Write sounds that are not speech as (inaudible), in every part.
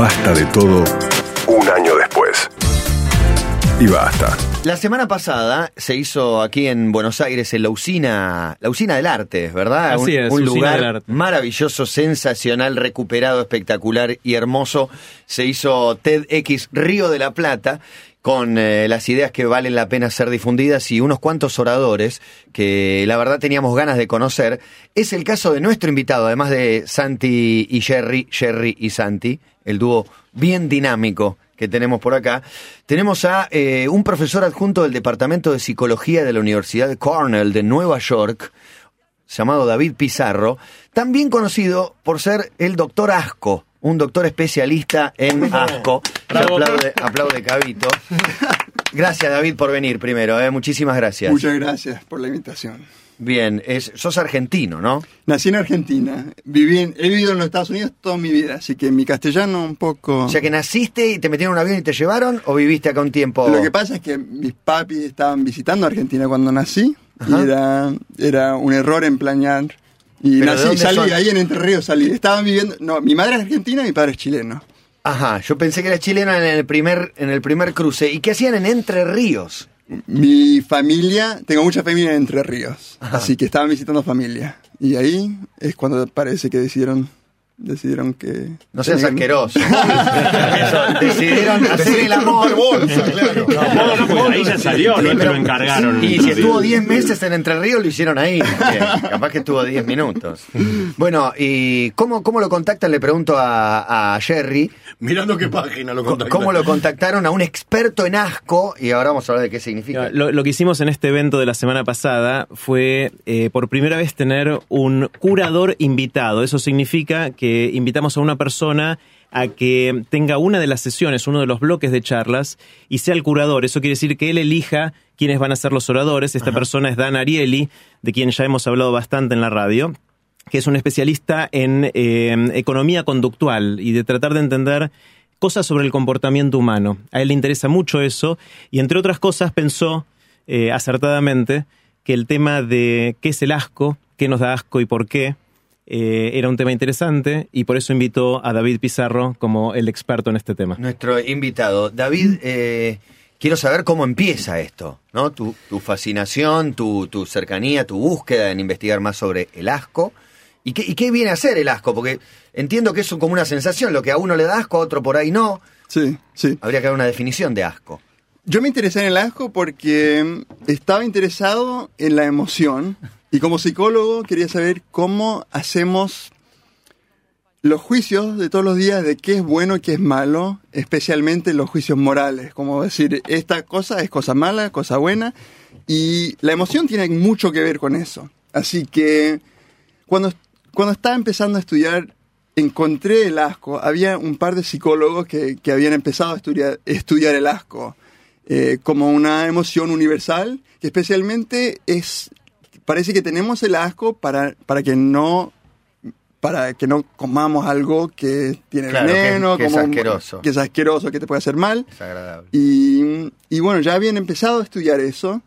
Basta de todo un año después. Y basta. La semana pasada se hizo aquí en Buenos Aires en la usina, la usina del arte, ¿verdad? Así un, es, un lugar del arte. maravilloso, sensacional, recuperado, espectacular y hermoso. Se hizo TEDx Río de la Plata con eh, las ideas que valen la pena ser difundidas y unos cuantos oradores que la verdad teníamos ganas de conocer. Es el caso de nuestro invitado, además de Santi y Jerry, Jerry y Santi, el dúo bien dinámico que tenemos por acá. Tenemos a eh, un profesor adjunto del Departamento de Psicología de la Universidad de Cornell de Nueva York, llamado David Pizarro, también conocido por ser el doctor Asco, un doctor especialista en (laughs) asco. Aplaude, aplaude Cabito. Gracias David por venir primero, eh, muchísimas gracias. Muchas gracias por la invitación. Bien, es, sos argentino, ¿no? Nací en Argentina, viví en- he vivido en los Estados Unidos toda mi vida, así que mi castellano un poco... O sea que naciste y te metieron en un avión y te llevaron o viviste acá un tiempo. Lo que pasa es que mis papis estaban visitando Argentina cuando nací Ajá. y era, era un error en planear. Y ¿Pero de nací, salí, son? ahí en Entre Ríos salí. Estaban viviendo... No, mi madre es argentina y mi padre es chileno. Ajá, yo pensé que era chileno en el primer en el primer cruce. ¿Y qué hacían en Entre Ríos? Mi familia, tengo mucha familia en Entre Ríos, Ajá. así que estaban visitando familia. Y ahí es cuando parece que decidieron, decidieron que... No seas tenían- asqueroso. (laughs) Eso, decidieron hacer el amor. claro. No, pues ahí ya salió, no que lo encargaron. Y si estuvo 10 meses en Entre Ríos, lo hicieron ahí. Capaz que estuvo 10 minutos. Bueno, ¿y cómo, cómo lo contactan? Le pregunto a, a Jerry. Mirando qué página lo Co- contactan. ¿Cómo lo contactaron a un experto en asco? Y ahora vamos a hablar de qué significa. Lo, lo que hicimos en este evento de la semana pasada fue eh, por primera vez tener un curador invitado. Eso significa que invitamos a una persona a que tenga una de las sesiones, uno de los bloques de charlas, y sea el curador. Eso quiere decir que él elija quiénes van a ser los oradores. Esta persona es Dan Ariely, de quien ya hemos hablado bastante en la radio que es un especialista en eh, economía conductual y de tratar de entender cosas sobre el comportamiento humano. A él le interesa mucho eso y entre otras cosas pensó eh, acertadamente que el tema de qué es el asco, qué nos da asco y por qué, eh, era un tema interesante y por eso invitó a David Pizarro como el experto en este tema. Nuestro invitado. David, eh, quiero saber cómo empieza esto, ¿no? Tu, tu fascinación, tu, tu cercanía, tu búsqueda en investigar más sobre el asco. ¿Y qué, ¿Y qué viene a ser el asco? Porque entiendo que es como una sensación, lo que a uno le da asco, a otro por ahí no. Sí, sí. Habría que dar una definición de asco. Yo me interesé en el asco porque mm, estaba interesado en la emoción (laughs) y como psicólogo quería saber cómo hacemos los juicios de todos los días de qué es bueno y qué es malo, especialmente los juicios morales, como decir, esta cosa es cosa mala, cosa buena, y la emoción tiene mucho que ver con eso. Así que cuando, cuando estaba empezando a estudiar, encontré el asco. Había un par de psicólogos que, que habían empezado a estudiar, estudiar el asco eh, como una emoción universal, que especialmente es, parece que tenemos el asco para, para que no para que no comamos algo que tiene Claro, que- veneno, que es como- asqueroso. que es asqueroso, que te puede hacer mal. Desagradable. Y, y bueno, ya habían empezado a estudiar eso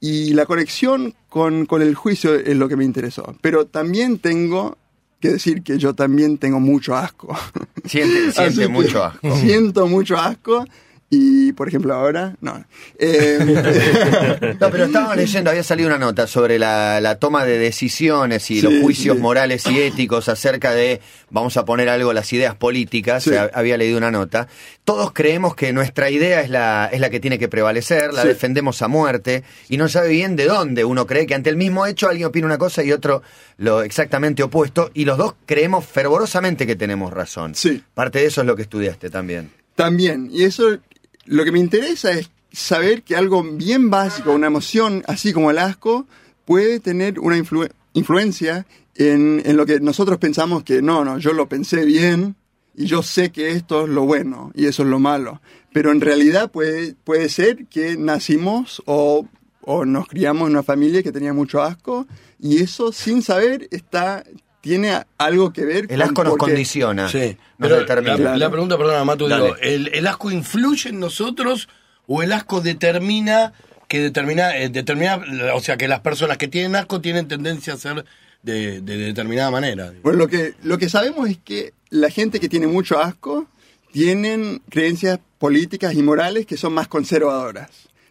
y la conexión con, con el juicio es lo que me interesó. Pero también tengo que decir que yo también tengo mucho asco. Siente, (laughs) siente que mucho asco. Siento mucho asco y, por ejemplo, ahora, no. Eh, (laughs) No, pero estábamos (laughs) leyendo, había salido una nota sobre la, la toma de decisiones y Sí, los juicios sí. morales y éticos acerca de, vamos a poner algo, las ideas políticas. Sí. Había leído una nota. Todos creemos que nuestra idea es la, es la que tiene que prevalecer, la defendemos a muerte y no sabe bien de dónde. Uno cree que ante el mismo hecho alguien opina una cosa y otro lo exactamente opuesto y los dos creemos fervorosamente que tenemos razón. Sí. Parte de eso es lo que estudiaste también. También, y eso lo que me interesa es saber que algo bien básico, una emoción así como el asco, puede tener una influ- influencia en, en lo que nosotros pensamos que no, no, yo lo pensé bien y yo sé que esto es lo bueno y eso es lo malo. Pero en realidad puede, puede ser que nacimos o, o nos criamos en una familia que tenía mucho asco y eso sin saber está tiene algo que ver El asco nos condiciona. Sí, nos pero determina. la, la pregunta, perdona, Matu, Dale. digo, ¿el, el asco influye en nosotros o el asco determina que determina, eh, determina, o sea, que las personas que tienen asco tienen tendencia a ser de, de determinada manera? Bueno, lo que, lo que sabemos es que la gente que tiene mucho asco tienen creencias políticas y morales que son más conservadoras.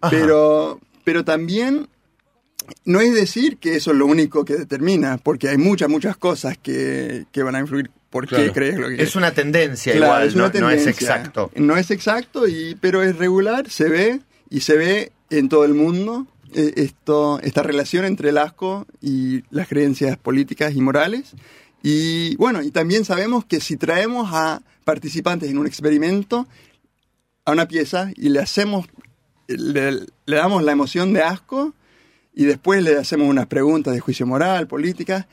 Pero, pero también no es decir que eso es lo único que determina, porque hay muchas, muchas cosas que, que van a influir por qué Claro. crees lo que Es una tendencia Claro, igual, es una no, no es tendencia. exacto. No es exacto, y, pero es regular, se ve y se ve en todo el mundo eh, esto, esta relación entre el asco y las creencias políticas y morales. Y bueno, y también sabemos que si traemos a participantes en un experimento a una pieza y le hacemos, le, le damos la emoción de asco y después le hacemos unas preguntas de juicio moral, política,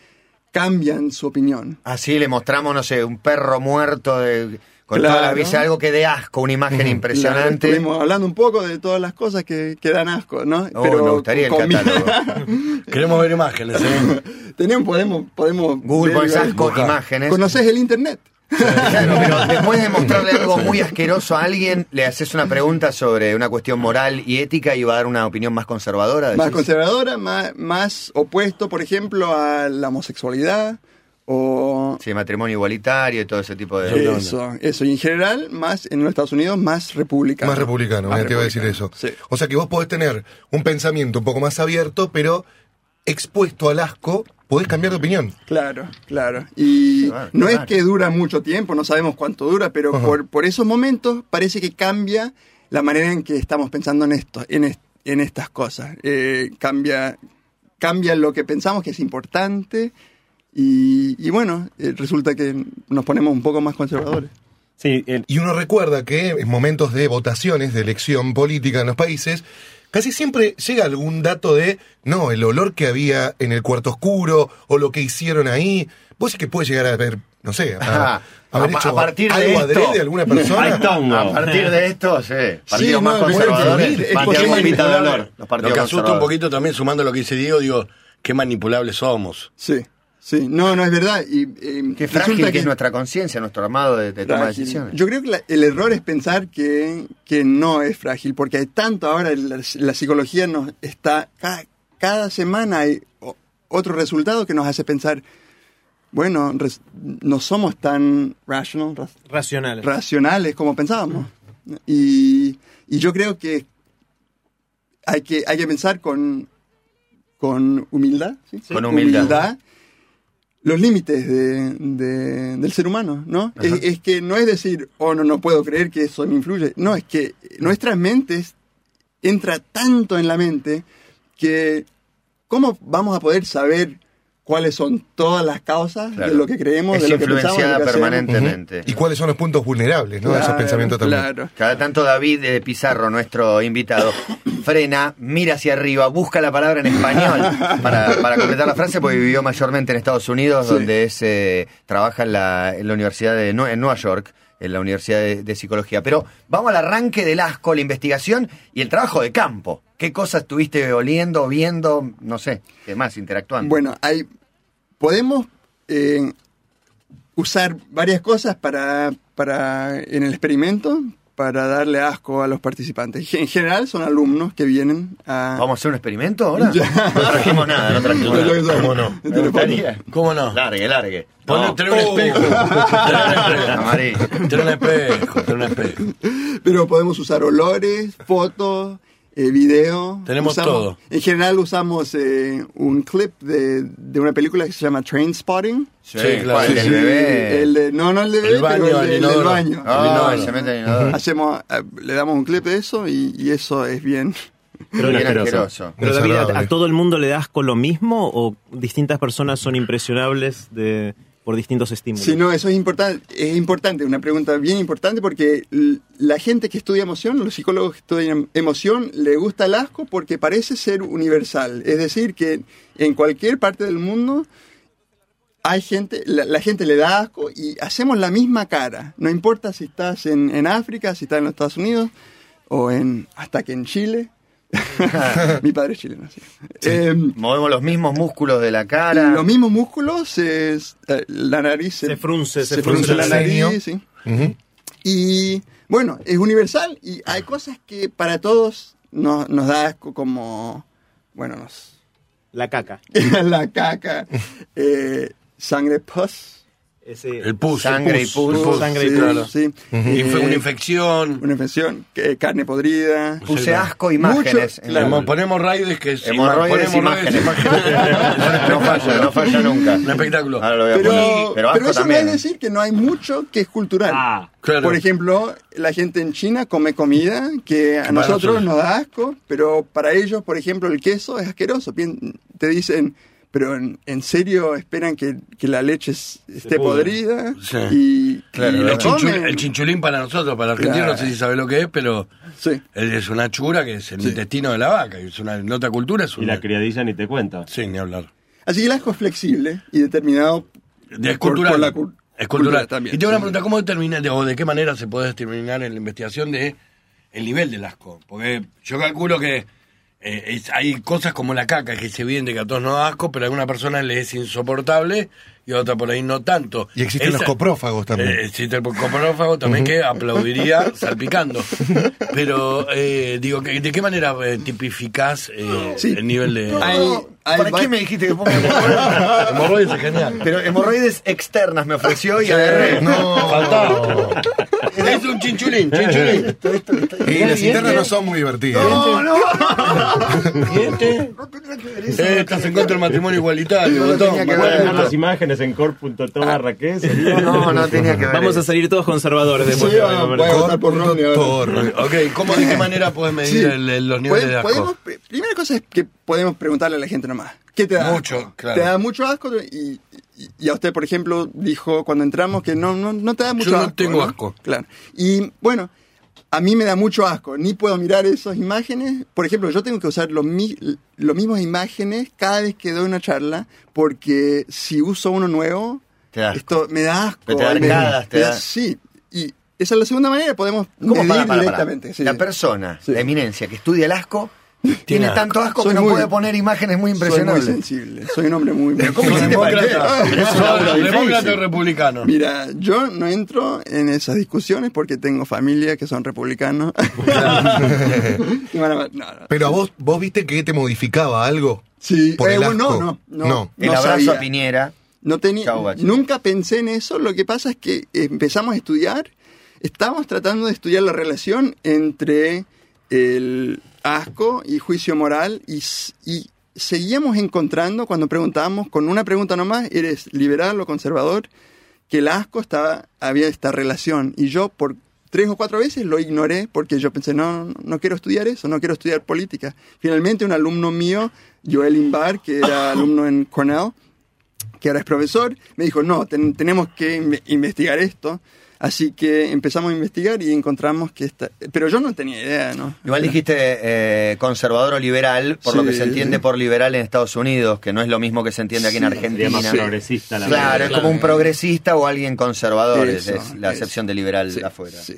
cambian su opinión. Así le mostramos, no sé, un perro muerto de, con toda la Claro. visa, algo que de asco, una imagen Claro, impresionante. estuvimos hablando un poco de todas las cosas que, que dan asco, ¿no? Oh, me gustaría el catálogo. (laughs) Queremos ver imágenes, ¿eh? Tenemos, podemos, podemos. Google ver- asco, imágenes. ¿Conoces el internet? Claro, pero (laughs) después de mostrarle algo muy asqueroso a alguien, le haces una pregunta sobre una cuestión moral y ética y va a dar una opinión más conservadora. Más decís. conservadora, más, más opuesto, por ejemplo, a la homosexualidad o Sí, matrimonio igualitario y todo ese tipo de... Eso, eso. Y en general, más en los Estados Unidos, más republicano. Más republicano, Más te iba a decir eso. sí. O sea que vos podés tener un pensamiento un poco más abierto, pero expuesto al asco, podés cambiar de opinión. Claro, claro. Y Claro, no claro. es que dura mucho tiempo, no sabemos cuánto dura, pero por, por esos momentos parece que cambia la manera en que estamos pensando en esto, en, est- en estas cosas. Eh, cambia, cambia lo que pensamos que es importante y, y bueno, eh, resulta que nos ponemos un poco más conservadores. Sí, el- Y uno recuerda que en momentos de votaciones, de elección política en los países, casi siempre llega algún dato de, no, el olor que había en el cuarto oscuro o lo que hicieron ahí. Vos sí que puede llegar a ver, no sé, a, Ajá. haber A- hecho a partir de algo esto- adrede de alguna persona. A partir de esto, sí. Partidos no, más puede conservadores. es posible de Lo que asusta un poquito también, sumando lo que dice Diego, digo, qué manipulables somos. Sí, sí, no, no es verdad. Y, eh, Qué frágil que es nuestra conciencia, nuestro armado de, de toma de decisiones. Yo creo que la- el error es pensar que, que no es frágil, porque hay tanto ahora, la, la psicología nos está, cada, cada semana hay otro resultado que nos hace pensar, bueno, res- no somos tan rational, ra- racionales. racionales como pensábamos. Y, y yo creo que hay que, hay que pensar con, con humildad, ¿sí? Con humildad. Los límites de- de- del ser humano, ¿no? Es, es que no es decir, oh, no, no puedo creer que eso me influye. No, es que nuestras mentes entra tanto en la mente que ¿cómo vamos a poder saber cuáles son todas las causas Claro. de lo que creemos, es de lo que pensamos, de influenciada lo que hacemos? permanentemente. Y cuáles son los puntos vulnerables, ¿no? de esos Claro, pensamientos también. Claro. Cada tanto David eh, Pizarro, nuestro invitado, (coughs) frena, mira hacia arriba, busca la palabra en español (laughs) para, para completar la frase, porque vivió mayormente en Estados Unidos, Sí. donde es, eh, trabaja en la, en la Universidad de en Nueva York, en la Universidad de, Psicología. Pero vamos al arranque del asco, la investigación y el trabajo de campo. ¿Qué cosas estuviste oliendo, viendo, no sé, qué más, interactuando? Bueno, hay, podemos eh, usar varias cosas para, para en el experimento para darle asco a los participantes. En general son alumnos que vienen a... ¿Vamos a hacer un experimento ahora? Ya. No trajimos nada, no trajimos nada. ¿Cómo no? ¿Cómo no? Largue, largue. No. un espejo. (laughs) Un espejo. Un espejo. Tener un espejo. Pero podemos usar olores, fotos, eh, video. Tenemos Usamos- todo. En general usamos eh, un clip de, de una película que se llama Train Spotting. Sí, Sí, claro. ¿cuál? Sí, ¿Del sí, bebé? El de- no, no el de bebé, El baño, pero el, el de- el del baño. Ah, El inodoro. se mete en el inodoro. Hacemos, eh, le damos un clip de eso y, y eso es bien. Pero Bien asqueroso. asqueroso. Pero David, ¿a, Desagradable. a todo el mundo le das con lo mismo o distintas personas son impresionables de, por distintos estímulos? Sí, no, eso es importante, es importante, una pregunta bien importante porque la gente que estudia emoción, los psicólogos que estudian emoción, le gusta el asco porque parece ser universal. Es decir, que en cualquier parte del mundo hay gente, la, la gente le da asco y hacemos la misma cara. No importa si estás en, en África, si estás en los Estados Unidos o en hasta que en Chile. Mi padre es chileno, sí. Em, Movemos los mismos músculos de la cara. los mismos músculos, es, eh, la nariz Se frunce, se se frunce frunce la el nariz, sí. Y bueno, es universal y hay cosas que para todos nos, nos da asco como, bueno, nos, La caca. (laughs) la caca, eh, sangre pus, Ese- El pus. Sangre el y pus. Sangre y Sí, claro. sí. Y fue Eh, una infección. Una infección, que- carne podrida. Puse asco imágenes. Mucho, en claro. la- Ponemos- raides que es Hemorroides, ponemos raides, imágenes. (laughs) no falla, no falla nunca. Un espectáculo. Ahora lo voy a Pero, poner. Pero asco pero eso también. me hace decir que no hay mucho que es cultural. Ah, Claro. Por ejemplo, la gente en China come comida que a nosotros nos da asco, pero para ellos, por ejemplo, el queso es asqueroso. Te dicen, pero en, en serio esperan que, que la leche es- esté podrida Sí. y, Claro, y el chinchulín, el chinchulín para nosotros, para el argentino, Claro. no sé si sabe lo que es, pero Sí. es una chura que es el Sí. intestino de la vaca. y Es una, en otra cultura es Y una. la criadilla ni te cuenta. Sí, ni hablar. Así que el asco es flexible y determinado Es por- cultural. por la es cultural. también. y tengo una pregunta, ¿cómo determina, de- o de qué manera se puede determinar en la investigación de el nivel del asco? Porque yo calculo que eh, es- hay cosas como la caca, que es evidente que a todos da asco, pero a alguna persona le es insoportable y otra por ahí no tanto. Y existen los coprófagos también. Eh, existe el coprófago también que aplaudiría (laughs) salpicando. Pero, eh, digo, ¿de qué manera eh, tipificás eh, Sí. el nivel de... Hay ¿Para qué me dijiste que ponga (laughs) hemorroides? Hemorroides es genial. Pero hemorroides externas me ofreció y agarré. No. Faltaba. Es un chinchulín, chinchulín. (laughs) Y las internas no son muy divertidas. No, no. ¿Y este? Estás en contra del matrimonio igualitario. No botón. tenía que ver. Las imágenes en core.to barra qué sería. No, no tenía que ver. Vamos a salir todos conservadores después. Sí, voy a votar por. Ok, ¿cómo, ¿de qué manera puedes medir Sí. el- el- los niveles de asco? podemos- pri- primera cosa es que podemos preguntarle a la gente nomás. ¿Qué te da? Mucho, asco? claro. Te da mucho asco y, y- y a usted, por ejemplo, dijo cuando entramos que no, no, no te da mucho no asco. tengo asco. Claro. Y bueno, a mí me da mucho asco. Ni puedo mirar esas imágenes. Por ejemplo, yo tengo que usar los, mi- los mismos imágenes cada vez que doy una charla porque si uso uno nuevo, esto me da asco. Te da me- arcadas, te me da- Sí. Y esa es la segunda manera, podemos ¿Cómo medir para, para, para? directamente. sí. La persona, Sí. la eminencia que estudia el asco, tiene asco. tanto asco Soy que no muy- puede poner imágenes muy Soy muy impresionantes. sensible, soy un hombre muy... (laughs) ¿cómo ¿Sos hiciste para difícil. demócrata o republicano? Mira, yo no entro en esas discusiones porque tengo familia que son republicanos. (laughs) No, no. Pero a vos, vos viste que te modificaba algo. Sí, por eh, el asco. no, no, no, No. El no abrazo sabía. a Piñera. No tenía, nunca pensé en eso. Lo que pasa es que empezamos a estudiar, estábamos tratando de estudiar la relación entre el asco y juicio moral y, seguíamos encontrando cuando preguntábamos con una pregunta nomás, ¿eres liberal o conservador? Que el asco estaba, había esta relación y yo por tres o cuatro veces lo ignoré porque yo pensé, no, no, no quiero estudiar eso, no quiero estudiar política. Finalmente un alumno mío, Joel Imbar, que era (laughs) alumno en Cornell, que ahora es profesor, me dijo, no, ten- tenemos que inve- investigar esto. Así que empezamos a investigar y encontramos que esta... Pero yo no tenía idea, ¿no? Igual dijiste eh, conservador o liberal, por lo que se entiende sí. por liberal en Estados Unidos, que no es lo mismo que se entiende aquí en Sí, Argentina. más progresista la Claro, es como un progresista o alguien conservador, es- Eso, es la eso. acepción de liberal Sí, afuera. sí.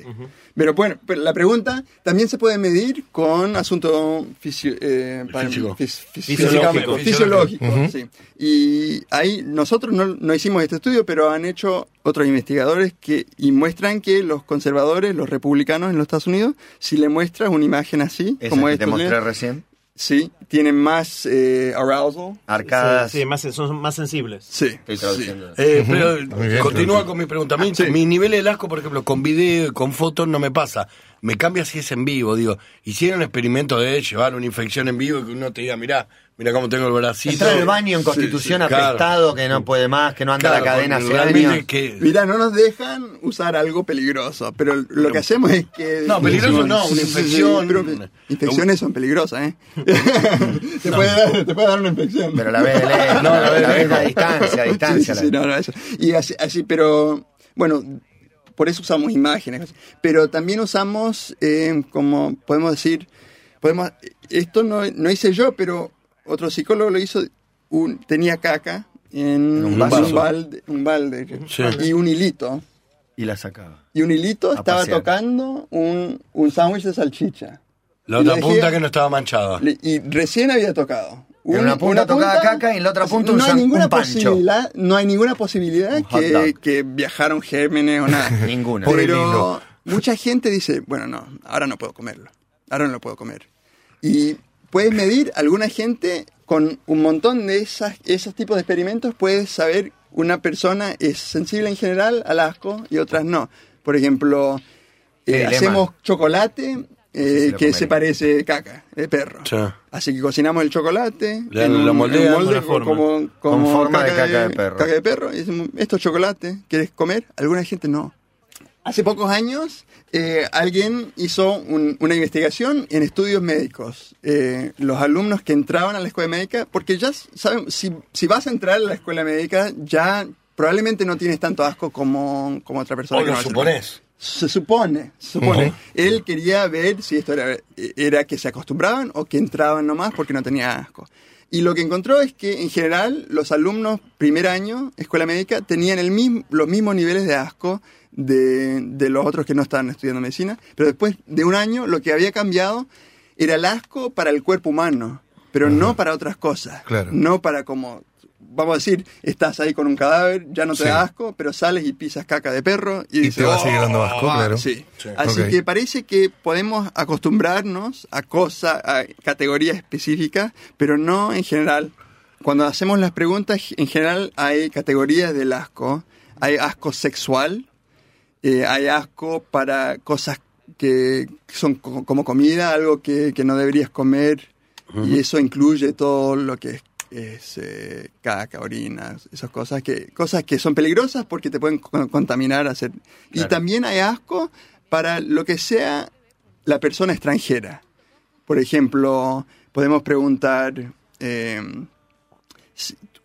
Pero bueno, pero la pregunta también se puede medir con asunto fisio- eh, para- Físico. fis- Fisiológico. fisiológico, sí. Y ahí nosotros no, no hicimos este estudio, pero han hecho otros investigadores que y muestran que los conservadores, los republicanos en los Estados Unidos, si le muestras una imagen así, Esa como que esta, te mostré recién, sí, tienen más eh, arousal. arcadas. Sí, sí, más, son más sensibles. Sí, Estoy traduciendo. Eh, pero bien, continúa con mi pregunta. A mí, Sí. Mi nivel de asco, por ejemplo, con video y con fotos no me pasa. Me cambia si es en vivo. Digo, hicieron experimento de llevar una infección en vivo y que uno te diga, mirá, mirá cómo tengo el bracito. Entrar al baño en Constitución sí, apestado, que no puede más, que no anda Claro, la cadena hace que- Mira, no nos dejan usar algo peligroso, pero lo que hacemos es que... No, peligroso no, una infección. pero infecciones son peligrosas, ¿eh? (laughs) te, puede dar, te puede dar una infección. Pero la ves de lejos, No, la ves la ves a distancia, a distancia. Sí, sí, sí, no, no, eso. Y así, así, pero bueno, por eso usamos imágenes. Pero también usamos, eh, como podemos decir, podemos, esto no, no hice yo, pero otro psicólogo lo hizo, un, tenía caca en un balde, un balde Sí. y un hilito. Y la sacaba. Y un hilito estaba pasear. tocando un, un sándwich de salchicha. La otra dejé- punta que no estaba manchada. Y recién había tocado. En una punta tocaba caca y en la otra punta un no hay san- ninguna un pancho. posibilidad, no hay ninguna posibilidad Un que, que viajaron gérmenes o nada. (laughs) Ninguna. Por el Pero mucha gente dice, bueno, no, ahora no puedo comerlo. Ahora no lo puedo comer. Y puedes medir, alguna gente con un montón de esas, esos tipos de experimentos, puedes saber una persona es sensible en general al asco y otras no. Por ejemplo, eh, hacemos chocolate eh, que se parece caca de perro. Sí. Así que cocinamos el chocolate Le- en un, lo moldean en un molde forma. como, como Con forma de caca de perro. caca de perro. Y decimos, esto es chocolate, ¿quieres comer? Alguna gente no. Hace pocos años eh, alguien hizo un- una investigación en estudios médicos. Eh, los alumnos que entraban a la escuela médica, porque ya saben, si, si vas a entrar a la escuela médica, ya probablemente no tienes tanto asco como, como otra persona. O que lo no va se supone, se supone. Él quería ver si esto era, era que se acostumbraban o que entraban nomás porque no tenía asco. Y lo que encontró es que en general los alumnos primer año, escuela médica, tenían el mismo, los mismos niveles de asco de, de los otros que no estaban estudiando medicina, pero después de un año lo que había cambiado era el asco para el cuerpo humano, pero no para otras cosas. Claro. No para como, vamos a decir, estás ahí con un cadáver, ya no te Sí. da asco, pero sales y pisas caca de perro y, Y dices, te va a seguir dando asco, claro. Sí. Sí. Así que parece que podemos acostumbrarnos a cosas, a categorías específicas, pero no en general. Cuando hacemos las preguntas, en general hay categorías del asco. Hay asco sexual, eh, hay asco para cosas que son co- como comida, algo que, que no deberías comer, y eso incluye todo lo que es, es, eh, caca, orina, esas cosas que, cosas que son peligrosas porque te pueden co- contaminar. Hacer. Y también hay asco para lo que sea la persona extranjera. Por ejemplo, podemos preguntar, eh,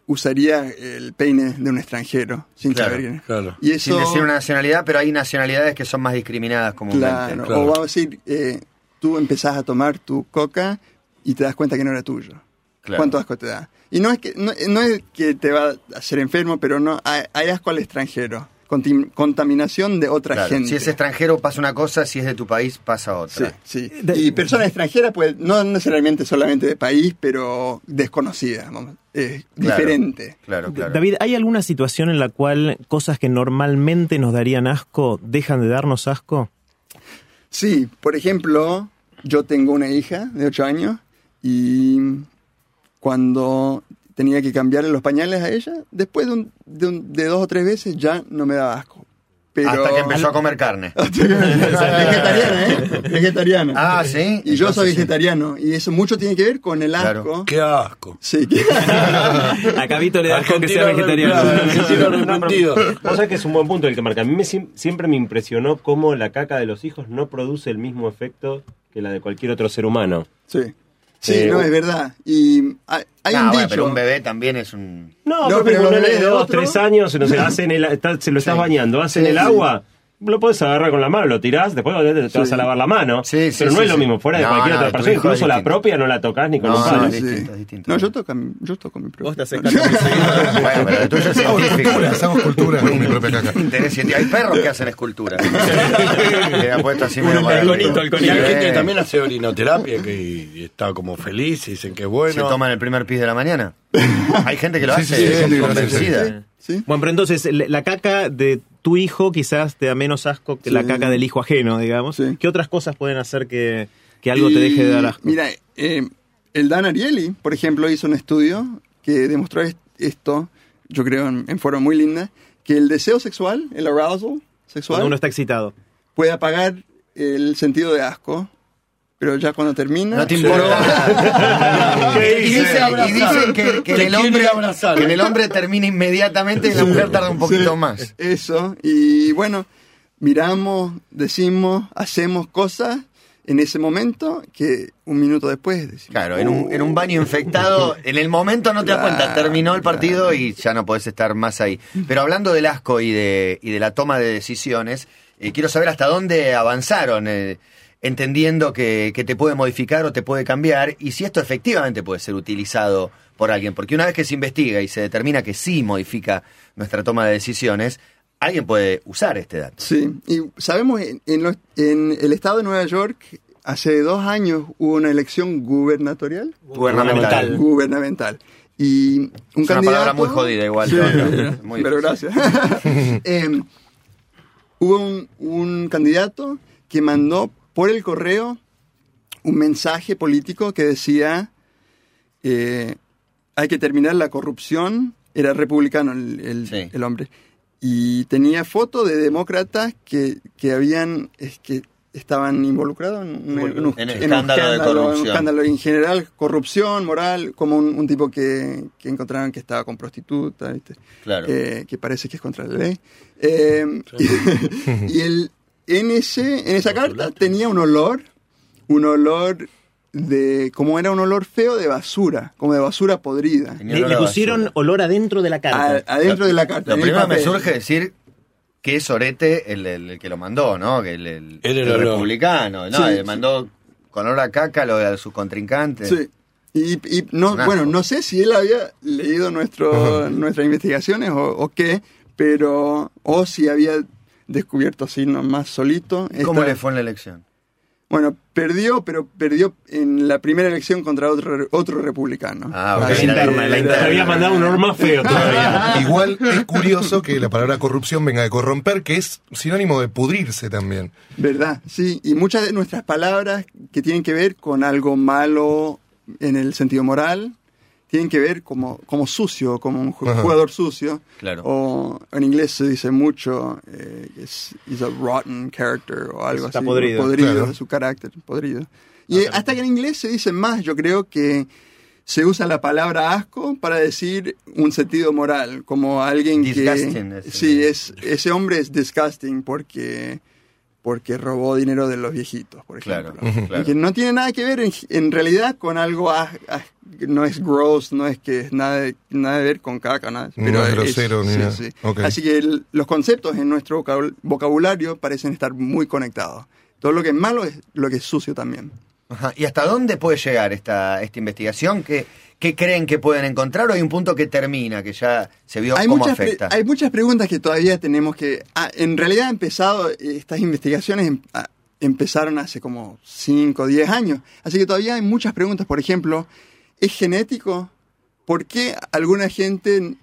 ¿usaría el peine de un extranjero sin Claro, saber claro. Y eso, Sin decir una nacionalidad, pero hay nacionalidades que son más discriminadas comúnmente. O vamos a decir, eh, tú empezás a tomar tu coca y te das cuenta que no era tuyo. Claro. ¿Cuánto asco te da? Y no es que no, no es que te va a hacer enfermo, pero no hay, hay asco al extranjero. Contaminación de otra Claro, gente. Si es extranjero pasa una cosa, si es de tu país pasa Sí, otra. sí. De- Y personas extranjeras, pues, no necesariamente solamente de país, pero desconocidas, vamos, eh, Claro. diferente. Claro, claro. David, ¿hay alguna situación en la cual cosas que normalmente nos darían asco dejan de darnos asco? Sí, por ejemplo, yo tengo una hija de 8 años y cuando tenía que cambiarle los pañales a ella, después de, un- de un- de dos o tres veces ya no me daba asco. Pero... Hasta que empezó a (laughs) comer carne. vegetariana, ¿eh? Vegetariana. Ah, sí. Y yo soy sí. vegetariano y eso mucho tiene que ver con el Claro. asco. Qué asco. Sí, que- A Cabito le da asco que sea vegetariano. arrepentido. (laughs) Vos sabés que es un buen punto el que marca. A mí me siempre me impresionó cómo la caca de los hijos no produce el mismo efecto que la de cualquier otro ser humano. sí. Sí, Eh, no, es verdad. Y hay, un bueno, dicho. pero un bebé también es un... No, No, pero los bebés de de dos, otro- tres años, no sé, hace en el, está- se lo estás Sí. bañando, hace en Sí, el sí. agua, lo puedes agarrar con la mano, lo tirás, después te, te vas Sí. a lavar la mano. Sí, sí, pero no sí, es lo sí. mismo, fuera de No, cualquier no, otra persona, incluso la propia no la tocas ni con No, un palo. Sí. distinto, distinto. No, yo toco, mi- yo toco mi propio. Vos te haces caca (laughs) Bueno, pero es Hago científico. esculturas, hago esculturas con mi propia caca. Hay perros que hacen escultura. (laughs) Le ha puesto así medio El para- conito, el Y hay gente que también hace orinoterapia que está como feliz y dicen que es ¿Se bueno. toman el primer pis de la mañana? (laughs) Hay gente que lo Sí, hace sí, sí, con- sí, sí, convencida. sí, ¿Sí? Bueno, pero entonces, la caca de tu hijo quizás te da menos asco que la caca del hijo ajeno, digamos. Sí. ¿Qué otras cosas pueden hacer que, que algo te deje de dar asco? Mira, eh, el Dan Ariely, por ejemplo, hizo un estudio que demostró est- esto, yo creo en, en forma muy linda, que el deseo sexual, el arousal sexual, Cuando uno está excitado. puede apagar el sentido de asco, pero ya cuando termina... No te importa. (laughs) ¿Qué (laughs) y, dice? dicen, y dicen que, el hombre, que en el hombre termina inmediatamente y en la mujer tarda un poquito más. Eso, y bueno, miramos, decimos, hacemos cosas en ese momento que un minuto después decimos, Claro, en un, en un baño infectado, en el momento no te das cuenta, terminó el partido y ya no podés estar más ahí. Pero hablando del asco y de, y de la toma de decisiones, eh, quiero saber hasta dónde avanzaron, eh, entendiendo que, que te puede modificar o te puede cambiar, y si esto efectivamente puede ser utilizado por alguien. Porque una vez que se investiga y se determina que sí modifica nuestra toma de decisiones, alguien puede usar este dato. Sí, y sabemos, en, en los- en el estado de Nueva York, hace dos años hubo una elección gubernatorial. Gubernamental. Gubernamental. Y un Es una candidato... palabra muy jodida igual, Sí, pero- (laughs) muy pero (laughs) difícil. gracias. (laughs) Em, hubo un, un candidato que mandó por el correo un mensaje político que decía eh, hay que terminar la corrupción era republicano el, el- Sí. el hombre. Y tenía fotos de demócratas que, que habían, es que estaban involucrados en, un- en un, En en un escándalo de en un corrupción. escándalo, en general, corrupción, moral, como un, un tipo que, que encontraron que estaba con prostituta, ¿viste? Claro. Eh, que parece que es contra la ley. Eh, (laughs) y el, en, ese, en esa carta tenía un olor, un olor de, como era un olor feo de basura, como de basura podrida. Le, pusieron basura. olor adentro de la carta. A- adentro de la carta. Lo primero me surge decir que es Orete el, el- el que lo mandó, ¿no? Que el, el- Era el el olor. republicano, ¿no? Sí, Le sí. mandó con olor a caca a, lo- a sus contrincantes. Sí. Y, y no, bueno, no sé si él había leído nuestro, nuestras investigaciones o, o qué, pero, o si había descubierto así nomás solito. ¿Y ¿Cómo le fue en la elección? Bueno, perdió, pero perdió en la primera elección contra otro, otro republicano. Ah, ok. La interna, la Te interna. había mandado un más feo todavía. (laughs) Igual es curioso que la palabra corrupción venga de corromper, que es sinónimo de pudrirse también. ¿Verdad? Sí, y muchas de nuestras palabras que tienen que ver con algo malo en el sentido moral, tienen que ver como, como sucio, como un Ajá. jugador sucio. Claro. O en inglés se dice mucho, eh, que es is a rotten character o algo Está así. podrido. Claro. su carácter, podrido. Y hasta que en inglés se dice más, yo creo que se usa la palabra asco para decir un sentido moral, como alguien Disgusting, que... Sí, es, ese hombre es disgusting porque porque robó dinero de los viejitos, por Claro, ejemplo. (laughs) claro. Y que no tiene nada que ver en, en realidad con algo, ah, ah, no es gross, no es que es nada, de- nada de ver con caca, nada. No pero es grosero ni sí, nada. sí. Así que el- los conceptos en nuestro vocabul- vocabulario parecen estar muy conectados. Todo lo que es malo es lo que es sucio también. Ajá. ¿Y hasta dónde puede llegar esta, esta investigación? ¿Qué, ¿Qué creen que pueden encontrar? ¿O hay un punto que termina, que ya se vio hay cómo muchas, afecta? hay muchas preguntas que todavía tenemos que... ah, en realidad ha empezado, estas investigaciones em- ah, empezaron hace como 5 o 10 años. Así que todavía hay muchas preguntas. Por ejemplo, ¿es genético? ¿Por qué alguna gente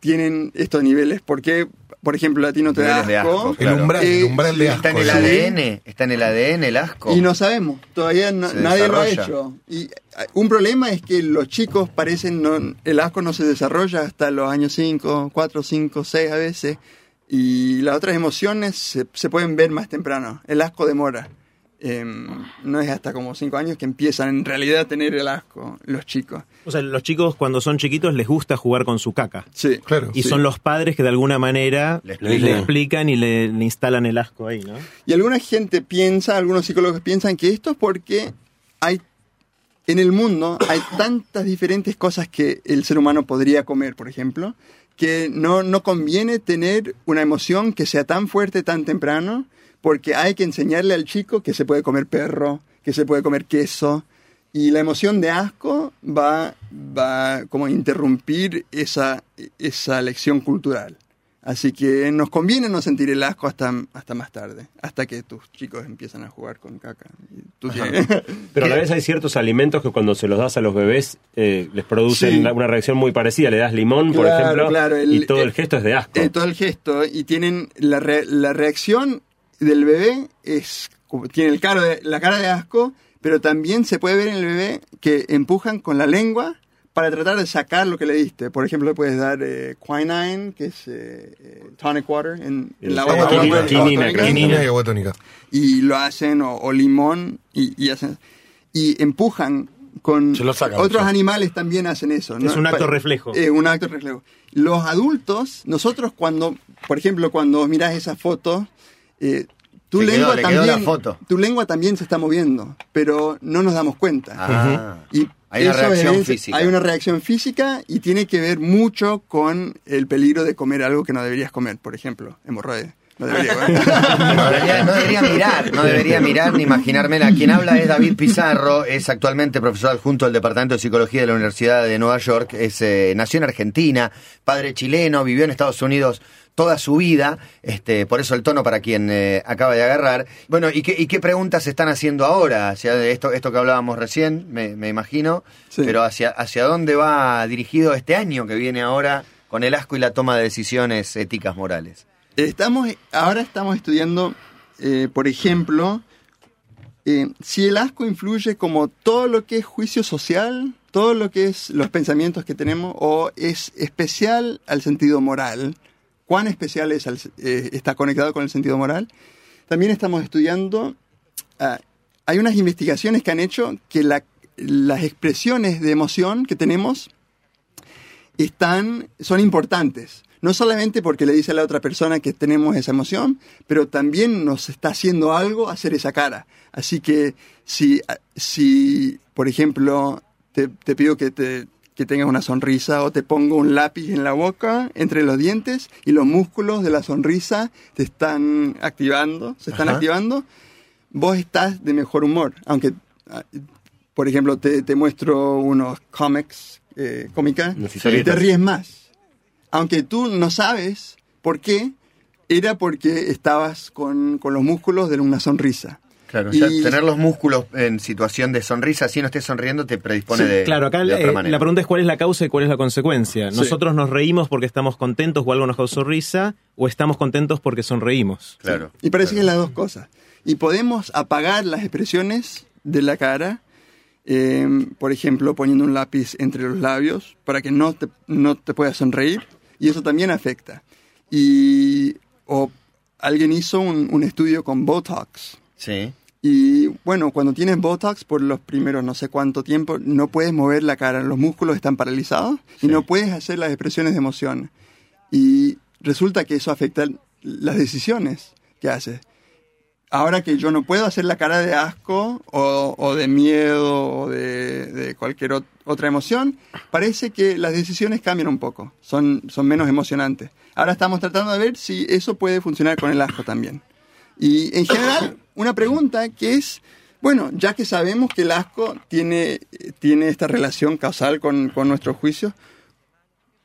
tienen estos niveles? ¿Por qué, por ejemplo, a ti no te da de asco? El umbral, Eh, el umbral de ¿Está asco. en el Sí. ADN? ¿Está en el ADN el asco? Y no sabemos, todavía no- nadie lo ha hecho. Y ah, un problema es que los chicos parecen, no, el asco no se desarrolla hasta los años 5, 4, 5, 6 a veces. Y las otras emociones se, se pueden ver más temprano. El asco demora. Em, no es hasta como 5 años que empiezan en realidad a tener el asco los chicos. O sea, los chicos cuando son chiquitos les gusta jugar con su caca. Sí, Claro. Y Sí. son los padres que de alguna manera Le le, explican. explican y le, le instalan el asco ahí, ¿no? Y alguna gente piensa, algunos psicólogos piensan que esto es porque hay en el mundo hay tantas diferentes cosas que el ser humano podría comer, por ejemplo, que no, no conviene tener una emoción que sea tan fuerte tan temprano, porque hay que enseñarle al chico que se puede comer perro, que se puede comer queso, y la emoción de asco va, va como a interrumpir esa, esa lección cultural. Así que nos conviene no sentir el asco hasta, hasta más tarde, hasta que tus chicos empiezan a jugar con caca. Tú (laughs) Pero a la vez hay ciertos alimentos que cuando se los das a los bebés eh, les producen Sí. una reacción muy parecida. Le das limón, por Claro, ejemplo, claro, el- y todo el, el- gesto es de asco. Eh, todo el gesto y tienen la, re- la reacción del bebé es tiene el cara de, la cara de asco pero también se puede ver en el bebé que empujan con la lengua para tratar de sacar lo que le diste por ejemplo le puedes dar eh, quinine que es eh, eh, tonic water en, en la Agua tónica, Quinina y agua tónica. y lo hacen o, o limón y, y hacen y empujan con Se lo sacan, otros sí. animales también hacen eso ¿no? Es un acto reflejo. eh, un acto reflejo los adultos nosotros cuando por ejemplo cuando miras esa foto eh, tu lengua quedó también la foto. tu lengua también se está moviendo pero no nos damos cuenta Ah. y Hay una reacción es- física. Hay una reacción física y tiene que ver mucho con el peligro de comer algo que no deberías comer, por ejemplo, hemorroides. No debería comer. (laughs) No debería, no debería mirar, no debería mirar ni imaginármela. Quien habla es David Pizarro, es actualmente profesor adjunto del Departamento de Psicología de la Universidad de Nueva York, es, eh, nació en Argentina, padre chileno, vivió en Estados Unidos toda su vida, este, por eso el tono para quien eh, acaba de agarrar. Bueno, ¿y qué, ¿y qué preguntas se están haciendo ahora? Hacia esto, esto que hablábamos recién, me, me imagino, Sí. pero hacia, hacia dónde va dirigido este año que viene ahora con el asco y la toma de decisiones éticas morales. Estamos, ahora estamos estudiando, eh, por ejemplo, eh, si el asco influye como todo lo que es juicio social, todo lo que es los pensamientos que tenemos o es especial al sentido moral. ¿Cuán especial es al- eh, está conectado con el sentido moral? También estamos estudiando, ah, hay unas investigaciones que han hecho que la- las expresiones de emoción que tenemos están, son importantes. No solamente porque le dice a la otra persona que tenemos esa emoción, pero también nos está haciendo algo hacer esa cara. Así que si, si por ejemplo, te, te pido que, te, que tengas una sonrisa o te pongo un lápiz en la boca, entre los dientes, y los músculos de la sonrisa te están activando, se están Ajá. activando, vos estás de mejor humor. Aunque, ah, por ejemplo, te, te muestro unos cómics, eh, cómicas, y te ríes más. Aunque tú no sabes por qué, era porque estabas con, con los músculos de una sonrisa. Claro, o sea, tener los músculos en situación de sonrisa, si no estés sonriendo, te predispone Sí, de, Claro, acá de otra eh, manera. la pregunta es cuál es la causa y cuál es la consecuencia. Sí. Nosotros nos reímos porque estamos contentos o algo nos causó risa, o estamos contentos porque sonreímos. Claro. Y parece claro. que es las dos cosas. Y podemos apagar las expresiones de la cara, eh, por ejemplo, poniendo un lápiz entre los labios para que no te, no te puedas sonreír, y eso también afecta. Y o alguien hizo un, un estudio con Botox. Sí. Y bueno, cuando tienes Botox por los primeros no sé cuánto tiempo, no puedes mover la cara, los músculos están paralizados y no puedes hacer las expresiones de emoción. Y resulta que eso afecta las decisiones que haces. Ahora que yo no puedo hacer la cara de asco o, o de miedo o de, de cualquier ot- otra emoción, parece que las decisiones cambian un poco, son, son menos emocionantes. Ahora estamos tratando de ver si eso puede funcionar con el asco también. Y en general, una pregunta que es, bueno, ya que sabemos que el asco tiene, tiene esta relación causal con, con nuestros juicios,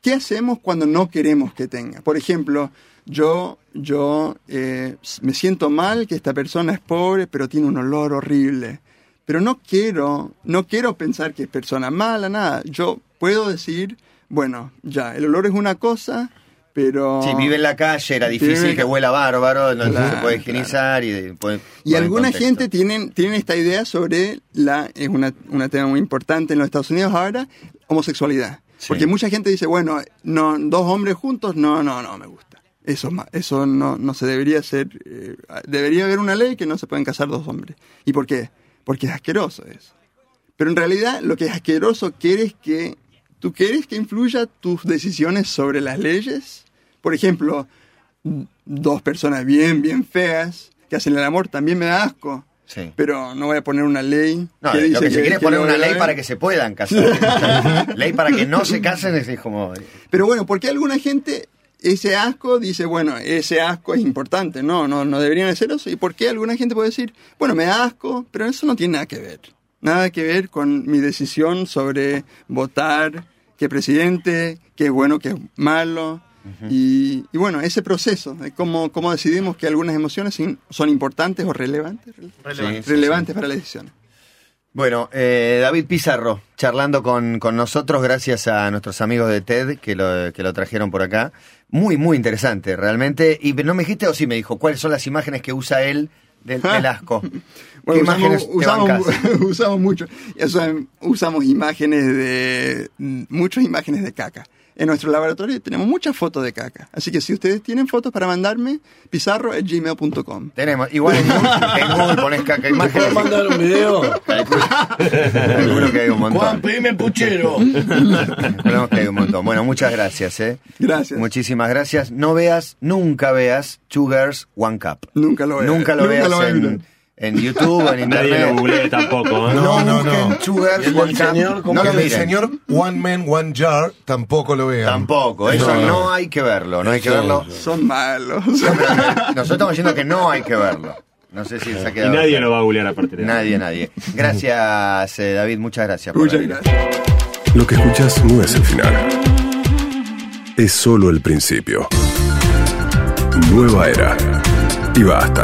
¿qué hacemos cuando no queremos que tenga? Por ejemplo, yo, yo eh, me siento mal que esta persona es pobre, pero tiene un olor horrible. Pero no quiero, no quiero pensar que es persona mala, nada. Yo puedo decir, bueno, ya, el olor es una cosa, pero... Si vive en la calle, era difícil que la- huela bárbaro, no Claro, se puede higienizar y puede Y alguna gente tienen, tienen esta idea sobre la, es una, una tema muy importante en los Estados Unidos ahora, homosexualidad. Sí. Porque mucha gente dice, bueno, no, dos hombres juntos, no, no, no me gusta. Eso, eso no, no se debería hacer. eh, debería haber una ley que no se pueden casar dos hombres. ¿Y por qué? Porque es asqueroso eso. Pero en realidad lo que es asqueroso quieres que tú quieres que influya tus decisiones sobre las leyes. Por ejemplo, dos personas bien, bien feas que hacen el amor también me da asco. Sí. Pero no voy a poner una ley. No, que lo dice que se quiere es poner una ley para que se puedan casar. (laughs) ley para que no se casen es como... Pero bueno, ¿por qué alguna gente ese asco dice, bueno, ese asco es importante? No, no, no deberían hacer eso. ¿Y por qué alguna gente puede decir, bueno, me da asco, pero eso no tiene nada que ver? Nada que ver con mi decisión sobre votar, qué presidente, qué es bueno, qué es malo. y, y bueno, ese proceso, de cómo, cómo decidimos que algunas emociones son importantes o relevantes, sí, relevantes para la decisión. Bueno, eh, David Pizarro, charlando con, con nosotros gracias a nuestros amigos de TED que lo, que lo trajeron por acá. Muy, muy interesante, realmente. Y no me dijiste, o sí me dijo, cuáles son las imágenes que usa él del, (laughs) del asco. Bueno, ¿Qué imágenes usamos, usamos, (laughs) usamos mucho. Eso, usamos imágenes de. Muchas imágenes de caca. En nuestro laboratorio tenemos muchas fotos de caca. Así que si ustedes tienen fotos para mandarme, pizarro.gmail.com. Tenemos, igual en Google, en Google pones caca ¿Me imágenes. puedo mandar un video? Seguro que hay un Juan, montón. pedime el puchero. Seguro que hay un montón. Bueno, muchas gracias, ¿eh? Gracias. Muchísimas gracias. No veas, nunca veas Two Girls, One Cup. Nunca lo veo. Nunca lo veas voy a en. En YouTube o en (laughs) Nadie internet. lo googlee tampoco. ¿eh? No, no, no. Two Girls, ¿Y el One señor, No lo del señor One Man, One Jar tampoco lo vean. Tampoco, eso No, no, no. hay que verlo, no hay que verlo. Son malos. Nosotros estamos diciendo que no hay que verlo. No sé si se ha Y quedado. nadie claro. lo va a googlear a partir de ahora. Nadie, nadie. Gracias, eh, David, muchas gracias. por Muchas gracias. Lo que escuchas no es el final. Es solo el principio. Nueva era. Y basta.